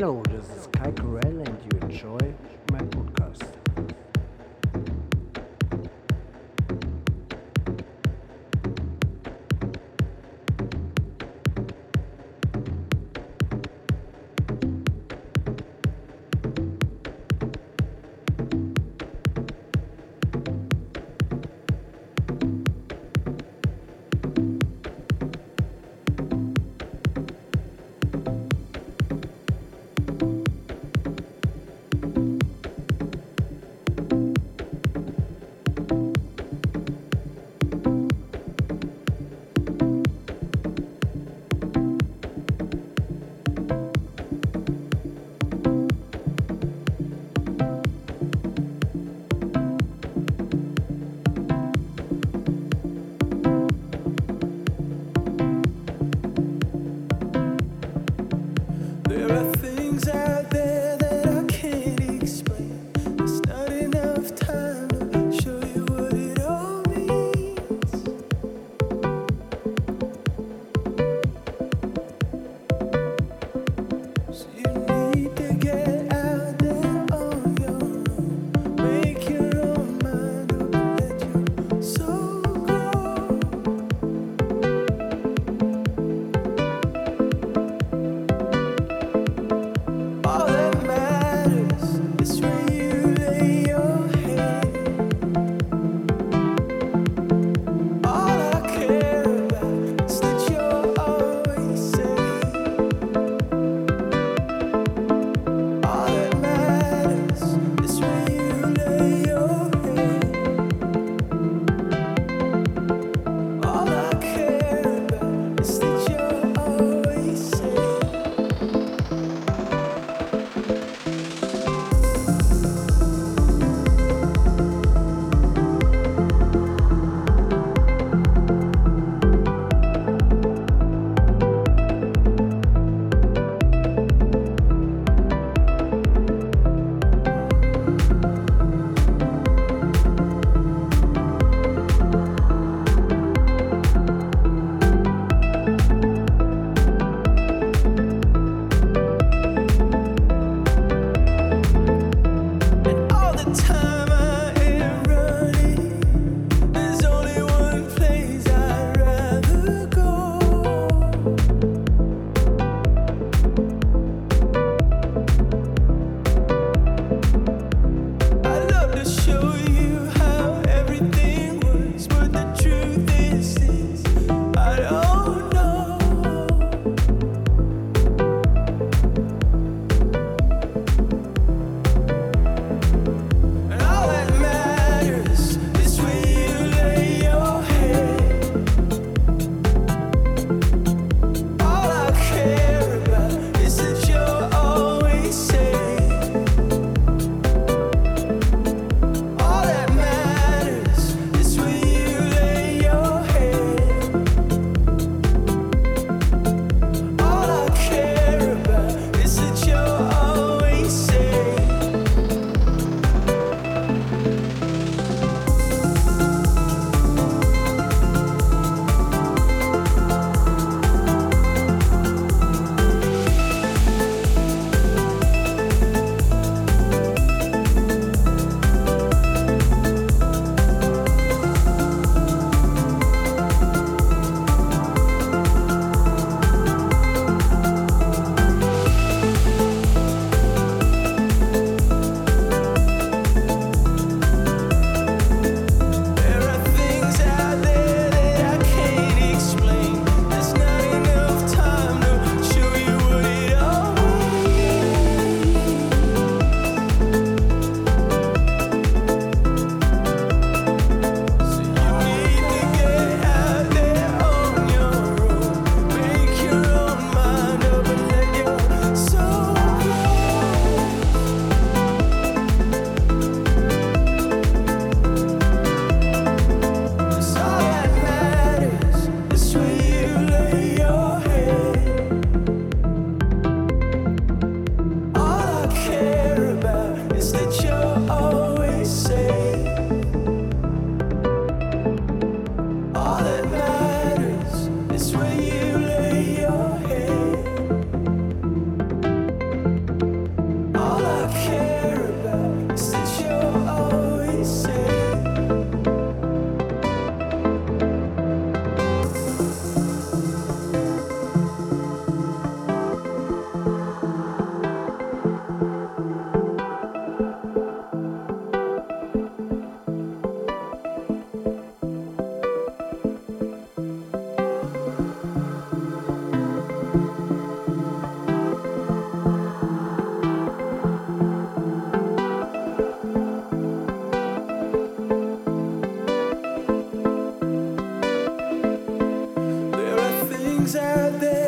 Hello, this is Kai Corell and you enjoy my podcast. out there.